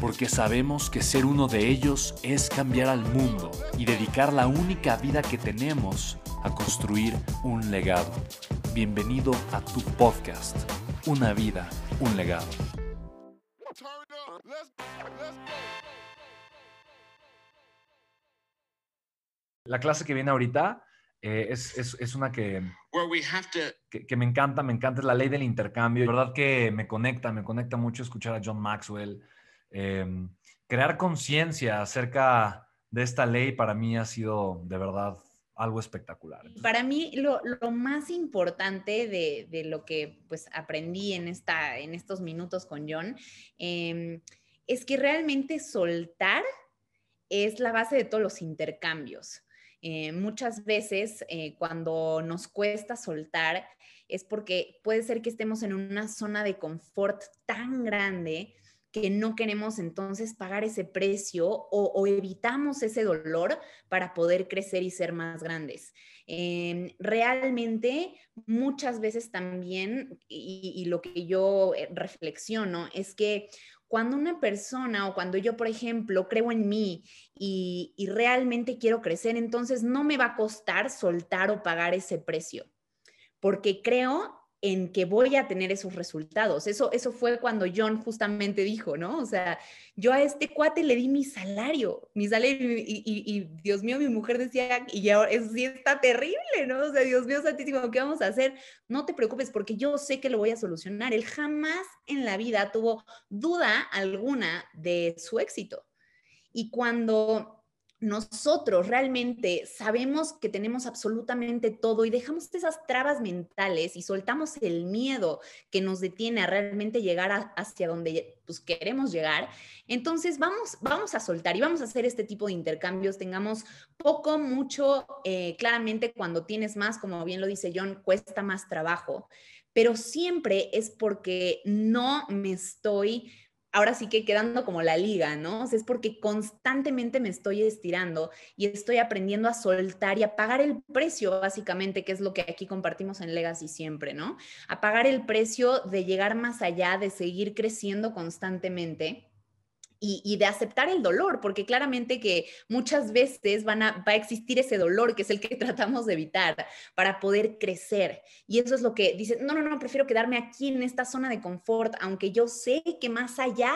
porque sabemos que ser uno de ellos es cambiar al mundo y dedicar la única vida que tenemos a construir un legado. Bienvenido a tu podcast, Una vida, un legado. La clase que viene ahorita eh, es, es, es, una que, que, que, me encanta, me encanta, es la ley del intercambio. La verdad que me conecta, me conecta mucho escuchar a John Maxwell, Em, crear conciencia acerca de esta ley para mí ha sido de verdad algo espectacular. Para mí lo, más importante de, lo que pues aprendí en, esta, en estos minutos con John em, es que realmente soltar es la base de todos los intercambios. Eh, muchas veces eh, cuando nos cuesta soltar es porque puede ser que estemos en una zona de confort tan grande que no queremos entonces pagar ese precio o, evitamos ese dolor para poder crecer y ser más grandes. Em, realmente muchas veces también, y, lo que yo eh, reflexiono, es que cuando una persona o cuando yo, por ejemplo, creo en mí y, y realmente quiero crecer, entonces no me va a costar soltar o pagar ese precio, porque creo en que voy a tener esos resultados. Eso, eso fue cuando John justamente dijo, ¿no? O sea, yo a este cuate le di mi salario, mi salario, y, Dios mío, mi mujer decía, y ahora eso sí está terrible, ¿no? O sea, Dios mío santísimo, ¿qué vamos a hacer? No te preocupes porque yo sé que lo voy a solucionar. Él jamás en la vida tuvo duda alguna de su éxito. Y cuando nosotros realmente sabemos que tenemos absolutamente todo y dejamos esas trabas mentales y soltamos el miedo que nos detiene a realmente llegar hacia donde pues, queremos llegar, entonces vamos, vamos a soltar y vamos a hacer este tipo de intercambios, tengamos poco, mucho, eh, claramente cuando tienes más, como bien lo dice John, cuesta más trabajo, pero siempre es porque no me estoy ahora sí que quedando como la liga, ¿no? O sea, es porque constantemente me estoy estirando y estoy aprendiendo a soltar y a pagar el precio, básicamente, que es lo que aquí compartimos en Legacy siempre, ¿no? A pagar el precio de llegar más allá, de seguir creciendo constantemente y, de aceptar el dolor, porque claramente que muchas veces van a, va a existir ese dolor que es el que tratamos de evitar para poder crecer. Y eso es lo que dice, no, no, no, prefiero quedarme aquí en esta zona de confort, aunque yo sé que más allá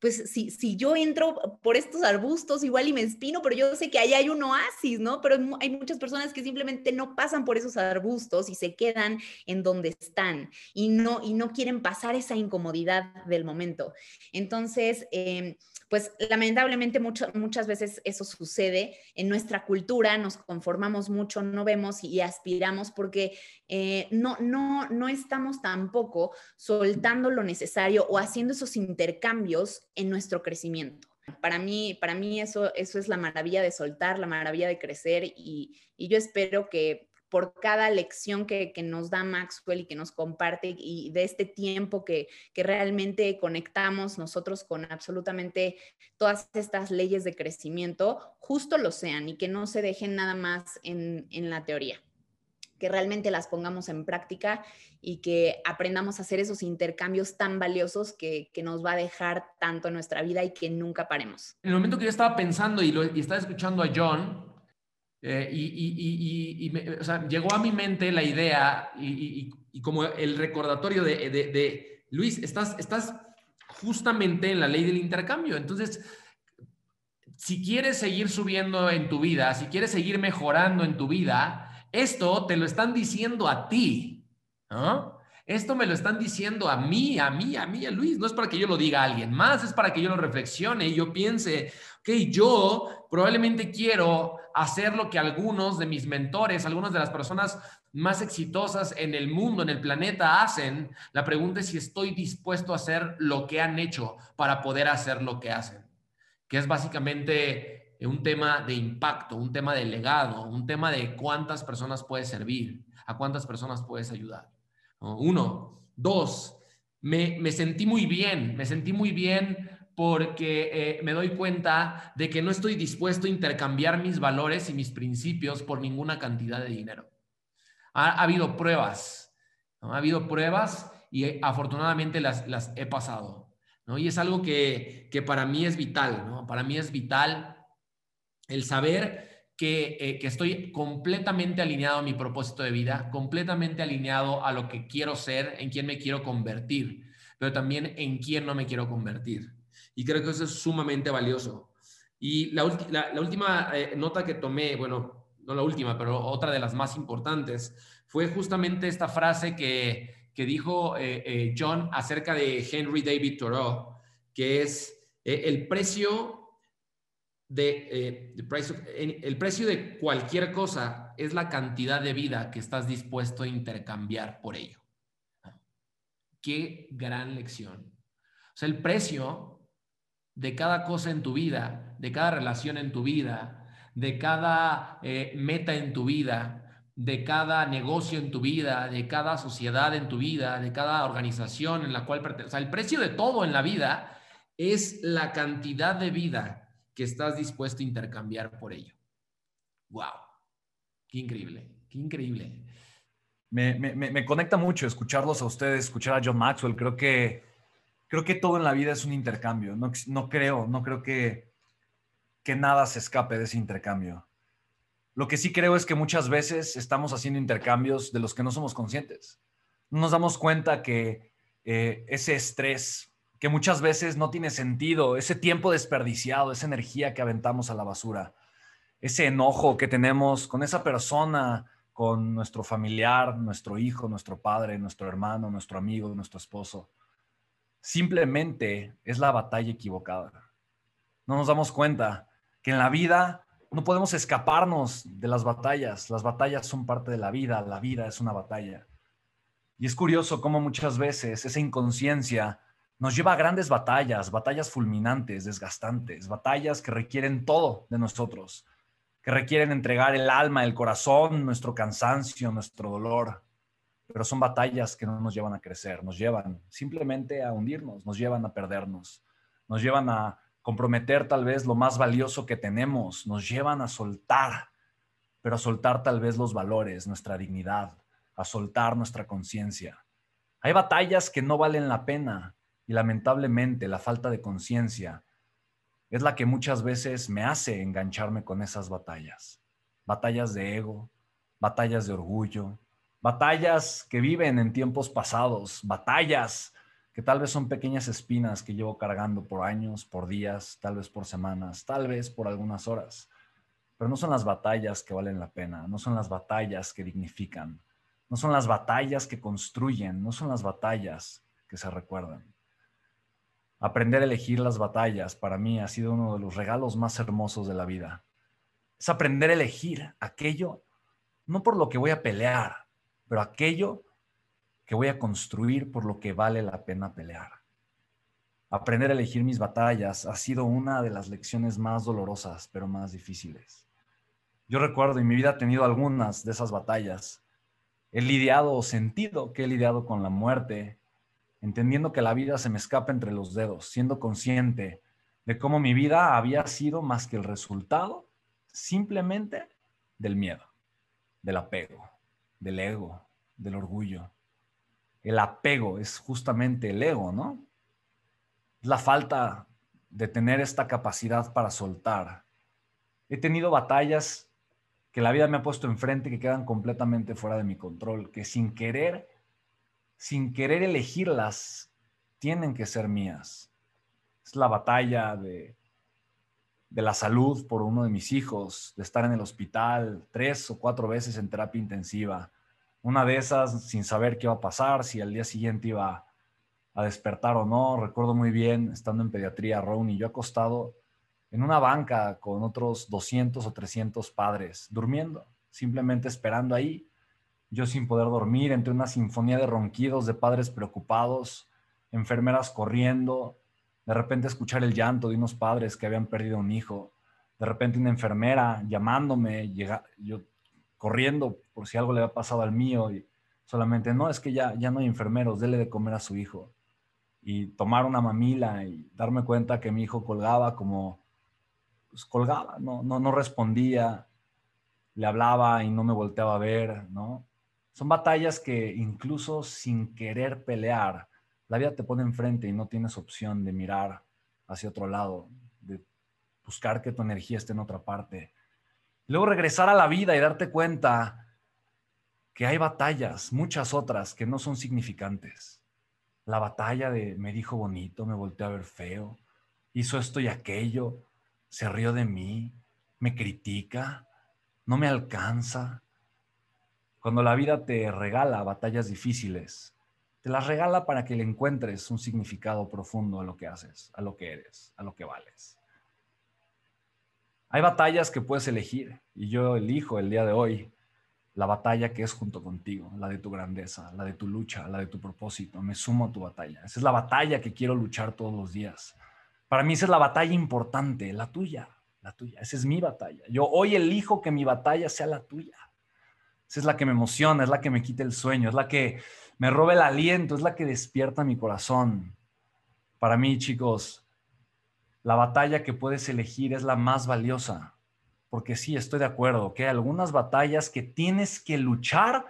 pues si, si yo entro por estos arbustos igual y me espino, pero yo sé que ahí hay un oasis, ¿no? Pero hay muchas personas que simplemente no pasan por esos arbustos y se quedan en donde están y no, y no quieren pasar esa incomodidad del momento. Entonces, eh, pues lamentablemente muchas veces eso sucede en nuestra cultura, nos conformamos mucho, no vemos y, aspiramos porque eh, no, no, no estamos tampoco soltando lo necesario o haciendo esos intercambios en nuestro crecimiento. Para mí, para mí eso, eso es la maravilla de soltar, la maravilla de crecer y, y yo espero que por cada lección que, nos da Maxwell y que nos comparte y de este tiempo que, realmente conectamos nosotros con absolutamente todas estas leyes de crecimiento, justo lo sean y que no se dejen nada más en, la teoría que realmente las pongamos en práctica y que aprendamos a hacer esos intercambios tan valiosos que, nos va a dejar tanto en nuestra vida y que nunca paremos. En el momento que yo estaba pensando y, lo, y estaba escuchando a John, eh, y, llegó a mi mente la idea y, como el recordatorio de, Luis, estás, estás justamente en la ley del intercambio. Entonces, si quieres seguir subiendo en tu vida, si quieres seguir mejorando en tu vida, esto te lo están diciendo a ti. Esto me lo están diciendo a mí, a mí, a mí, a Luis. No es para que yo lo diga a alguien más, es para que yo lo reflexione y yo piense, ok, yo probablemente quiero hacer lo que algunos de mis mentores, algunas de las personas más exitosas en el mundo, en el planeta, hacen. La pregunta es si estoy dispuesto a hacer lo que han hecho para poder hacer lo que hacen, que es básicamente un tema de impacto, un tema de legado, un tema de cuántas personas puedes servir, a cuántas personas puedes ayudar. Uno. Dos, me, me sentí muy bien, me sentí muy bien porque eh, me doy cuenta de que no estoy dispuesto a intercambiar mis valores y mis principios por ninguna cantidad de dinero. Ha, habido pruebas, ha habido pruebas y eh, afortunadamente las, las he pasado. ¿no? Y es algo que, que para mí es vital, ¿no? Para mí es vital el saber que, eh, que, estoy completamente alineado a mi propósito de vida, completamente alineado a lo que quiero ser, en quién me quiero convertir, pero también en quién no me quiero convertir. Y creo que eso es sumamente valioso. Y la, última eh, nota que tomé, bueno, no la última, pero otra de las más importantes, fue justamente esta frase que, que dijo eh, John acerca de Henry David Thoreau, que es el precio de, el precio de cualquier cosa es la cantidad de vida que estás dispuesto a intercambiar por ello. Qué gran lección. O sea, el precio de cada cosa en tu vida, de cada relación en tu vida, de cada eh, meta en tu vida, de cada negocio en tu vida, de cada sociedad en tu vida, de cada organización en la cual perteneces. O sea, el precio de todo en la vida es la cantidad de vida que estás dispuesto a intercambiar por ello. ¡Wow! ¡Qué increíble! ¡Qué increíble! Me, me, me conecta mucho escucharlos a ustedes, escuchar a John Maxwell. Creo que creo que todo en la vida es un intercambio. No, no creo, no creo que, que nada se escape de ese intercambio. Lo que sí creo es que muchas veces estamos haciendo intercambios de los que no somos conscientes. No nos damos cuenta que eh, ese estrés, que muchas veces no tiene sentido, ese tiempo desperdiciado, esa energía que aventamos a la basura, ese enojo que tenemos con esa persona, con nuestro familiar, nuestro hijo, nuestro padre, nuestro hermano, nuestro amigo, nuestro esposo simplemente es la batalla equivocada. No nos damos cuenta que en la vida no podemos escaparnos de las batallas. Las batallas son parte de la vida, la vida es una batalla. Y es curioso cómo muchas veces esa inconsciencia nos lleva a grandes batallas, batallas fulminantes, desgastantes, batallas que requieren todo de nosotros, que requieren entregar el alma, el corazón, nuestro cansancio, nuestro dolor pero son batallas que no nos llevan a crecer, nos llevan simplemente a hundirnos, nos llevan a perdernos, nos llevan a comprometer tal vez lo más valioso que tenemos, nos llevan a soltar, pero a soltar tal vez los valores, nuestra dignidad, a soltar nuestra conciencia. Hay batallas que no valen la pena y lamentablemente la falta de conciencia es la que muchas veces me hace engancharme con esas batallas. Batallas de ego, batallas de orgullo, batallas que viven en tiempos pasados, batallas que tal vez son pequeñas espinas que llevo cargando por años, por días, tal vez por semanas, tal vez por algunas horas. Pero no son las batallas que valen la pena, no son las batallas que dignifican, no son las batallas que construyen, no son las batallas que se recuerdan. Aprender a elegir las batallas para mí ha sido uno de los regalos más hermosos de la vida. Es aprender a elegir aquello no por lo que voy a pelear, pero aquello que voy a construir por lo que vale la pena pelear. Aprender a elegir mis batallas ha sido una de las lecciones más dolorosas, pero más difíciles. Yo recuerdo, en mi vida he tenido algunas de esas batallas. He lidiado o sentido que he lidiado con la muerte, entendiendo que la vida se me escapa entre los dedos, siendo consciente de cómo mi vida había sido más que el resultado simplemente del miedo, del apego del ego, del orgullo. El apego es justamente el ego, ¿no? La falta de tener esta capacidad para soltar. He tenido batallas que la vida me ha puesto enfrente que quedan completamente fuera de mi control, que sin querer, sin querer elegirlas, tienen que ser mías. Es la batalla de de la salud por uno de mis hijos, de estar en el hospital tres o cuatro veces en terapia intensiva. Una de esas sin saber qué iba a pasar, si al día siguiente iba a despertar o no. Recuerdo muy bien, estando en pediatría, Ron y yo acostado en una banca con otros 200 o 300 padres, durmiendo, simplemente esperando ahí. Yo sin poder dormir, entre una sinfonía de ronquidos de padres preocupados, enfermeras corriendo, de repente escuchar el llanto de unos padres que habían perdido un hijo, de repente una enfermera llamándome, llega, yo corriendo por si algo le había pasado al mío y solamente, no, es que ya, ya no hay enfermeros, dele de comer a su hijo. Y tomar una mamila y darme cuenta que mi hijo colgaba como, pues colgaba, no, no, no respondía, le hablaba y no me volteaba a ver, ¿no? Son batallas que incluso sin querer pelear, la vida te pone enfrente y no tienes opción de mirar hacia otro lado, de buscar que tu energía esté en otra parte. Luego regresar a la vida y darte cuenta que hay batallas, muchas otras, que no son significantes. La batalla de me dijo bonito, me volteó a ver feo, hizo esto y aquello, se rió de mí, me critica, no me alcanza. Cuando la vida te regala batallas difíciles, te las regala para que le encuentres un significado profundo a lo que haces, a lo que eres, a lo que vales. Hay batallas que puedes elegir y yo elijo el día de hoy la batalla que es junto contigo, la de tu grandeza, la de tu lucha, la de tu propósito. Me sumo a tu batalla. Esa es la batalla que quiero luchar todos los días. Para mí esa es la batalla importante, la tuya, la tuya. Esa es mi batalla. Yo hoy elijo que mi batalla sea la tuya. Esa es la que me emociona, es la que me quita el sueño, es la que me roba el aliento, es la que despierta mi corazón. Para mí, chicos, la batalla que puedes elegir es la más valiosa, porque sí, estoy de acuerdo, que hay algunas batallas que tienes que luchar,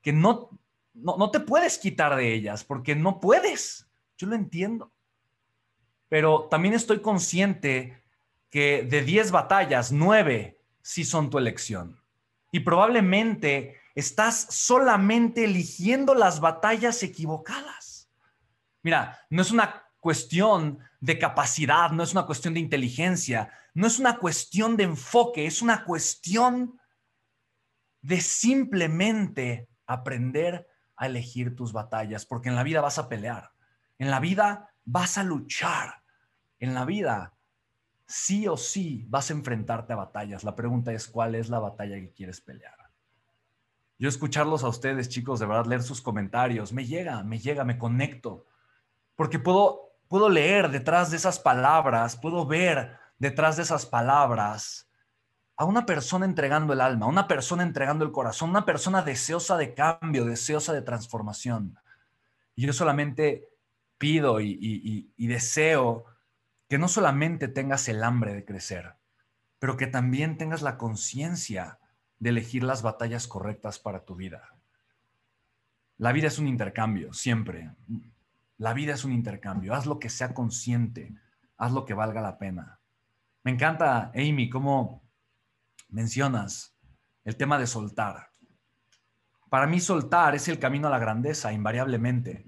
que no, no, no te puedes quitar de ellas, porque no puedes. Yo lo entiendo. Pero también estoy consciente que de 10 batallas, 9 sí son tu elección. Y probablemente estás solamente eligiendo las batallas equivocadas. Mira, no es una cuestión de capacidad, no es una cuestión de inteligencia, no es una cuestión de enfoque, es una cuestión de simplemente aprender a elegir tus batallas, porque en la vida vas a pelear, en la vida vas a luchar, en la vida sí o sí vas a enfrentarte a batallas. La pregunta es, ¿cuál es la batalla que quieres pelear? Yo escucharlos a ustedes, chicos, de verdad, leer sus comentarios, me llega, me llega, me conecto, porque puedo, puedo leer detrás de esas palabras, puedo ver detrás de esas palabras a una persona entregando el alma, a una persona entregando el corazón, una persona deseosa de cambio, deseosa de transformación. Y yo solamente pido y, y deseo que no solamente tengas el hambre de crecer, pero que también tengas la conciencia de elegir las batallas correctas para tu vida. La vida es un intercambio, siempre. La vida es un intercambio. Haz lo que sea consciente, haz lo que valga la pena. Me encanta, Amy, cómo mencionas el tema de soltar. Para mí soltar es el camino a la grandeza, invariablemente.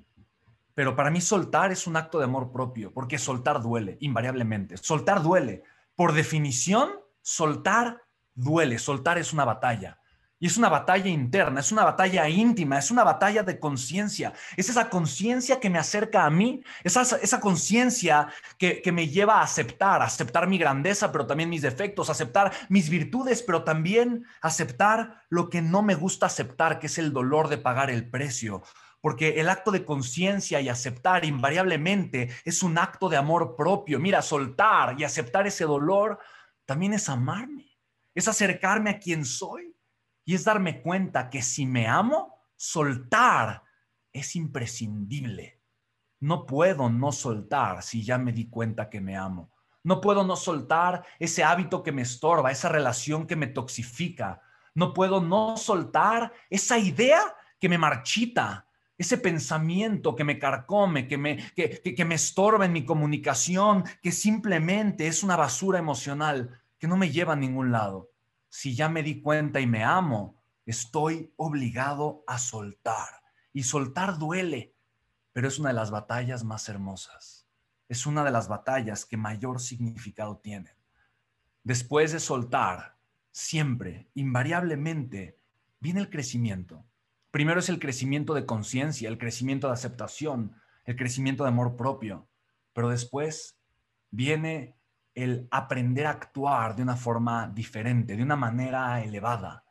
Pero para mí soltar es un acto de amor propio, porque soltar duele, invariablemente. Soltar duele. Por definición, soltar duele, soltar es una batalla. Y es una batalla interna, es una batalla íntima, es una batalla de conciencia. Es esa conciencia que me acerca a mí, esa, esa conciencia que, que me lleva a aceptar, aceptar mi grandeza, pero también mis defectos, aceptar mis virtudes, pero también aceptar lo que no me gusta aceptar, que es el dolor de pagar el precio. Porque el acto de conciencia y aceptar invariablemente es un acto de amor propio. Mira, soltar y aceptar ese dolor también es amarme es acercarme a quien soy y es darme cuenta que si me amo, soltar es imprescindible. No puedo no soltar si ya me di cuenta que me amo. No puedo no soltar ese hábito que me estorba, esa relación que me toxifica. No puedo no soltar esa idea que me marchita, ese pensamiento que me carcome, que me, que, que, me estorba en mi comunicación, que simplemente es una basura emocional que no me lleva a ningún lado. Si ya me di cuenta y me amo, estoy obligado a soltar. Y soltar duele, pero es una de las batallas más hermosas. Es una de las batallas que mayor significado tienen. después de soltar, siempre, invariablemente, viene el crecimiento. Primero es el crecimiento de conciencia, el crecimiento de aceptación, el crecimiento de amor propio, pero después viene el aprender a actuar de una forma diferente, de una manera elevada.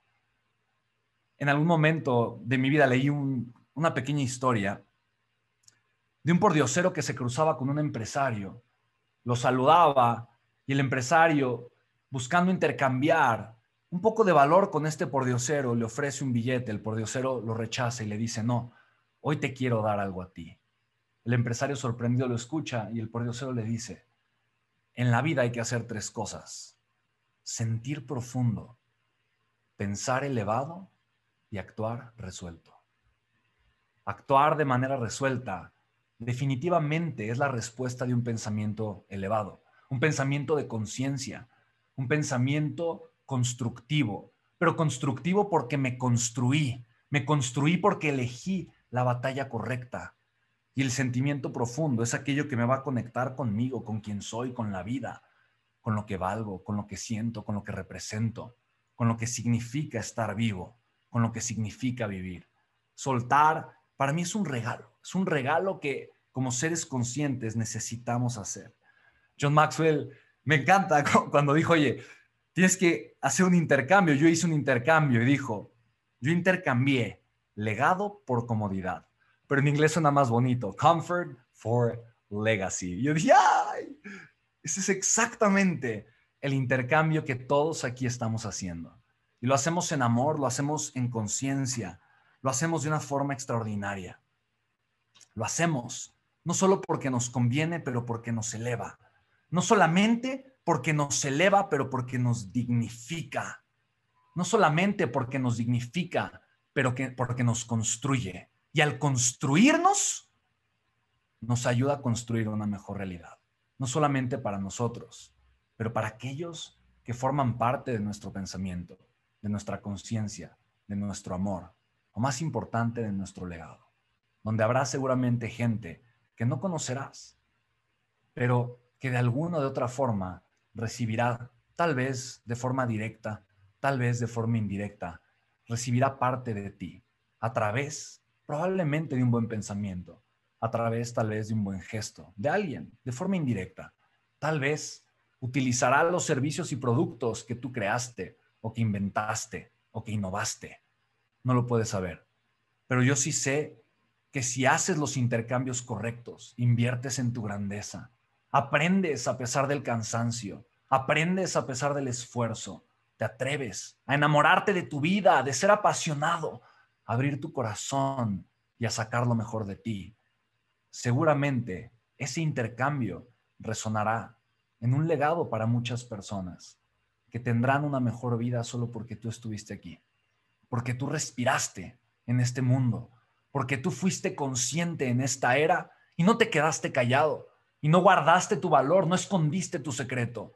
En algún momento de mi vida leí una pequeña historia de un pordiosero que se cruzaba con un empresario, lo saludaba y el empresario, buscando intercambiar un poco de valor con este pordiosero, le ofrece un billete, el pordiosero lo rechaza y le dice, no, hoy te quiero dar algo a ti. El empresario sorprendido lo escucha y el pordiosero le dice, en la vida hay que hacer tres cosas. Sentir profundo, pensar elevado y actuar resuelto. Actuar de manera resuelta definitivamente es la respuesta de un pensamiento elevado, un pensamiento de conciencia, un pensamiento constructivo, pero constructivo porque me construí, me construí porque elegí la batalla correcta, y el sentimiento profundo es aquello que me va a conectar conmigo, con quien soy, con la vida, con lo que valgo, con lo que siento, con lo que represento, con lo que significa estar vivo, con lo que significa vivir. Soltar para mí es un regalo, es un regalo que como seres conscientes necesitamos hacer. John Maxwell me encanta cuando dijo, oye, tienes que hacer un intercambio. Yo hice un intercambio y dijo, yo intercambié legado por comodidad pero en inglés suena más bonito. Comfort for Legacy. Y yo dije, ¡ay! Ese es exactamente el intercambio que todos aquí estamos haciendo. Y lo hacemos en amor, lo hacemos en conciencia, lo hacemos de una forma extraordinaria. Lo hacemos no solo porque nos conviene, pero porque nos eleva. No solamente porque nos eleva, pero porque nos dignifica. No solamente porque nos dignifica, pero que, porque nos construye. Y al construirnos, nos ayuda a construir una mejor realidad. No solamente para nosotros, pero para aquellos que forman parte de nuestro pensamiento, de nuestra conciencia, de nuestro amor, o más importante, de nuestro legado, donde habrá seguramente gente que no conocerás, pero que de alguna o de otra forma recibirá, tal vez de forma directa, tal vez de forma indirecta, recibirá parte de ti a través probablemente de un buen pensamiento, a través tal vez de un buen gesto, de alguien, de forma indirecta. Tal vez utilizará los servicios y productos que tú creaste o que inventaste o que innovaste. No lo puedes saber. Pero yo sí sé que si haces los intercambios correctos, inviertes en tu grandeza, aprendes a pesar del cansancio, aprendes a pesar del esfuerzo, te atreves a enamorarte de tu vida, de ser apasionado, abrir tu corazón y a sacar lo mejor de ti. Seguramente ese intercambio resonará en un legado para muchas personas que tendrán una mejor vida solo porque tú estuviste aquí, porque tú respiraste en este mundo, porque tú fuiste consciente en esta era y no te quedaste callado y no guardaste tu valor, no escondiste tu secreto,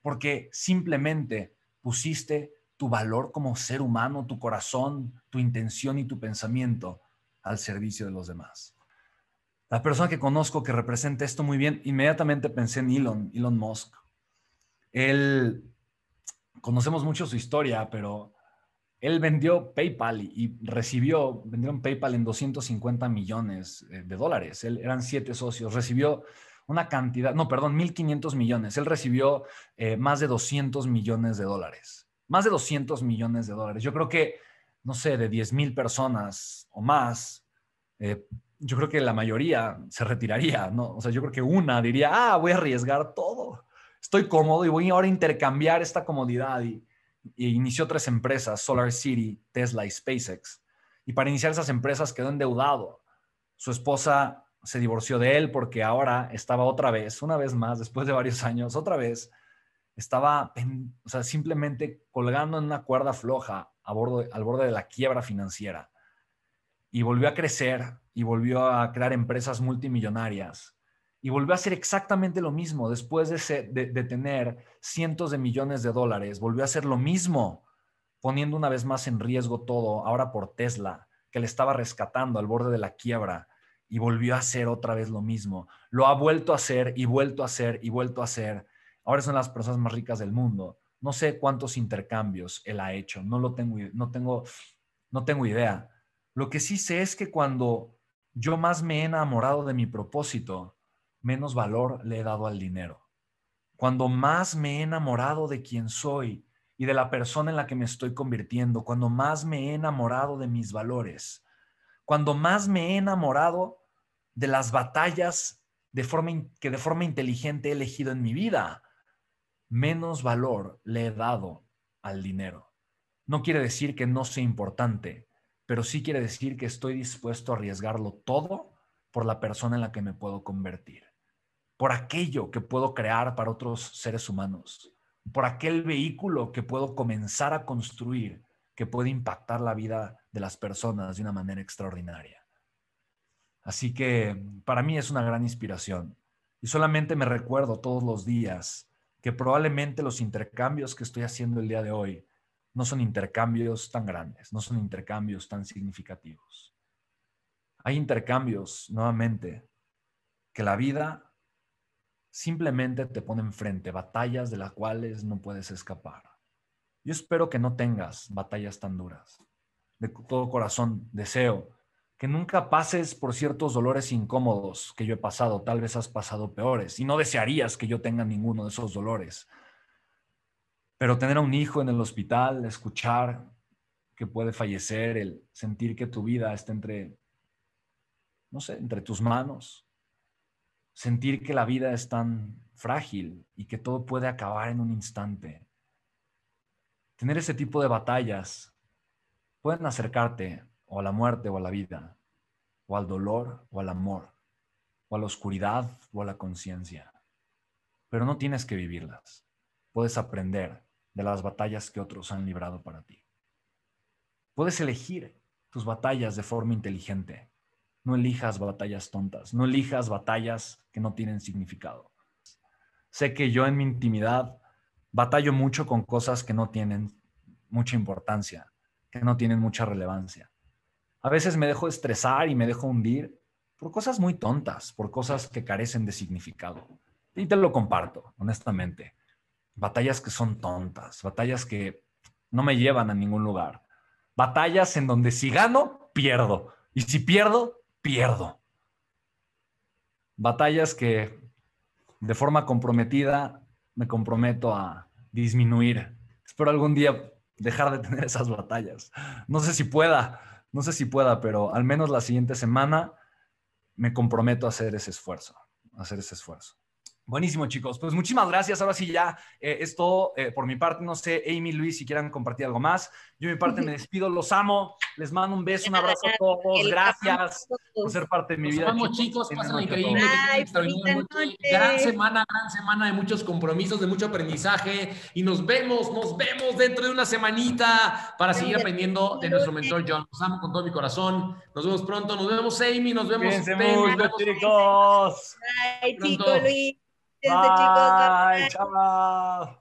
porque simplemente pusiste tu valor como ser humano, tu corazón, tu intención y tu pensamiento al servicio de los demás. La persona que conozco que representa esto muy bien, inmediatamente pensé en Elon, Elon Musk. Él, conocemos mucho su historia, pero él vendió PayPal y, recibió, vendió en PayPal en 250 millones eh, de dólares. Él, eran siete socios, recibió una cantidad, no, perdón, 1.500 millones. Él recibió eh, más de 200 millones de dólares más de 200 millones de dólares. Yo creo que, no sé, de 10 mil personas o más, eh, yo creo que la mayoría se retiraría, ¿no? O sea, yo creo que una diría, ah, voy a arriesgar todo. Estoy cómodo y voy ahora a intercambiar esta comodidad. Y, y inició tres empresas, Solar City, Tesla y SpaceX. Y para iniciar esas empresas quedó endeudado. Su esposa se divorció de él porque ahora estaba otra vez, una vez más, después de varios años, otra vez estaba o sea, simplemente colgando en una cuerda floja a bordo, al borde de la quiebra financiera. Y volvió a crecer y volvió a crear empresas multimillonarias. Y volvió a hacer exactamente lo mismo después de, de tener cientos de millones de dólares. Volvió a hacer lo mismo, poniendo una vez más en riesgo todo, ahora por Tesla, que le estaba rescatando al borde de la quiebra. Y volvió a hacer otra vez lo mismo. Lo ha vuelto a hacer y vuelto a hacer y vuelto a hacer ahora son las personas más ricas del mundo. No sé cuántos intercambios él ha hecho, no lo tengo, no tengo, no tengo idea. Lo que sí sé es que cuando yo más me he enamorado de mi propósito, menos valor le he dado al dinero. Cuando más me he enamorado de quién soy y de la persona en la que me estoy convirtiendo, cuando más me he enamorado de mis valores, cuando más me he enamorado de las batallas de forma que de forma inteligente he elegido en mi vida, menos valor le he dado al dinero. No quiere decir que no sea importante, pero sí quiere decir que estoy dispuesto a arriesgarlo todo por la persona en la que me puedo convertir, por aquello que puedo crear para otros seres humanos, por aquel vehículo que puedo comenzar a construir que puede impactar la vida de las personas de una manera extraordinaria. Así que para mí es una gran inspiración y solamente me recuerdo todos los días que probablemente los intercambios que estoy haciendo el día de hoy no son intercambios tan grandes, no son intercambios tan significativos. Hay intercambios, nuevamente, que la vida simplemente te pone enfrente, batallas de las cuales no puedes escapar. Yo espero que no tengas batallas tan duras. De todo corazón deseo que nunca pases por ciertos dolores incómodos que yo he pasado. Tal vez has pasado peores y no desearías que yo tenga ninguno de esos dolores. Pero tener a un hijo en el hospital, escuchar que puede fallecer, el sentir que tu vida está entre, no sé, entre tus manos, sentir que la vida es tan frágil y que todo puede acabar en un instante. Tener ese tipo de batallas pueden acercarte o a la muerte o a la vida, o al dolor o al amor, o a la oscuridad o a la conciencia. Pero no tienes que vivirlas. Puedes aprender de las batallas que otros han librado para ti. Puedes elegir tus batallas de forma inteligente. No elijas batallas tontas, no elijas batallas que no tienen significado. Sé que yo en mi intimidad batallo mucho con cosas que no tienen mucha importancia, que no tienen mucha relevancia. A veces me dejo estresar y me dejo hundir por cosas muy tontas, por cosas que carecen de significado. Y te lo comparto, honestamente batallas que son tontas, batallas que no me llevan a ningún lugar, batallas en donde si gano, pierdo, y si pierdo, pierdo. Batallas que de forma comprometida me comprometo a disminuir. Espero algún día dejar de tener esas batallas. No sé si pueda, no sé si pueda, pero al menos la siguiente semana me comprometo a hacer ese esfuerzo, a hacer ese esfuerzo. Buenísimo, chicos. Pues muchísimas gracias. Ahora sí, ya eh, es todo eh, por mi parte. No sé, Amy, Luis, si quieran compartir algo más. Yo, mi parte, me despido. Los amo. Les mando un beso, un abrazo a todos. Gracias por ser parte de mi vida. Los amo, chicos. Pasen increíble. Gran semana, gran semana de muchos compromisos, de mucho aprendizaje. Y nos vemos, nos vemos dentro de una semanita para seguir aprendiendo de nuestro mentor John. Los amo con todo mi corazón. Nos vemos pronto. Nos vemos, Amy. Nos vemos, Mucho, chicos. Bye, chicos, Luis. Bye, chicos. Bye. Chao.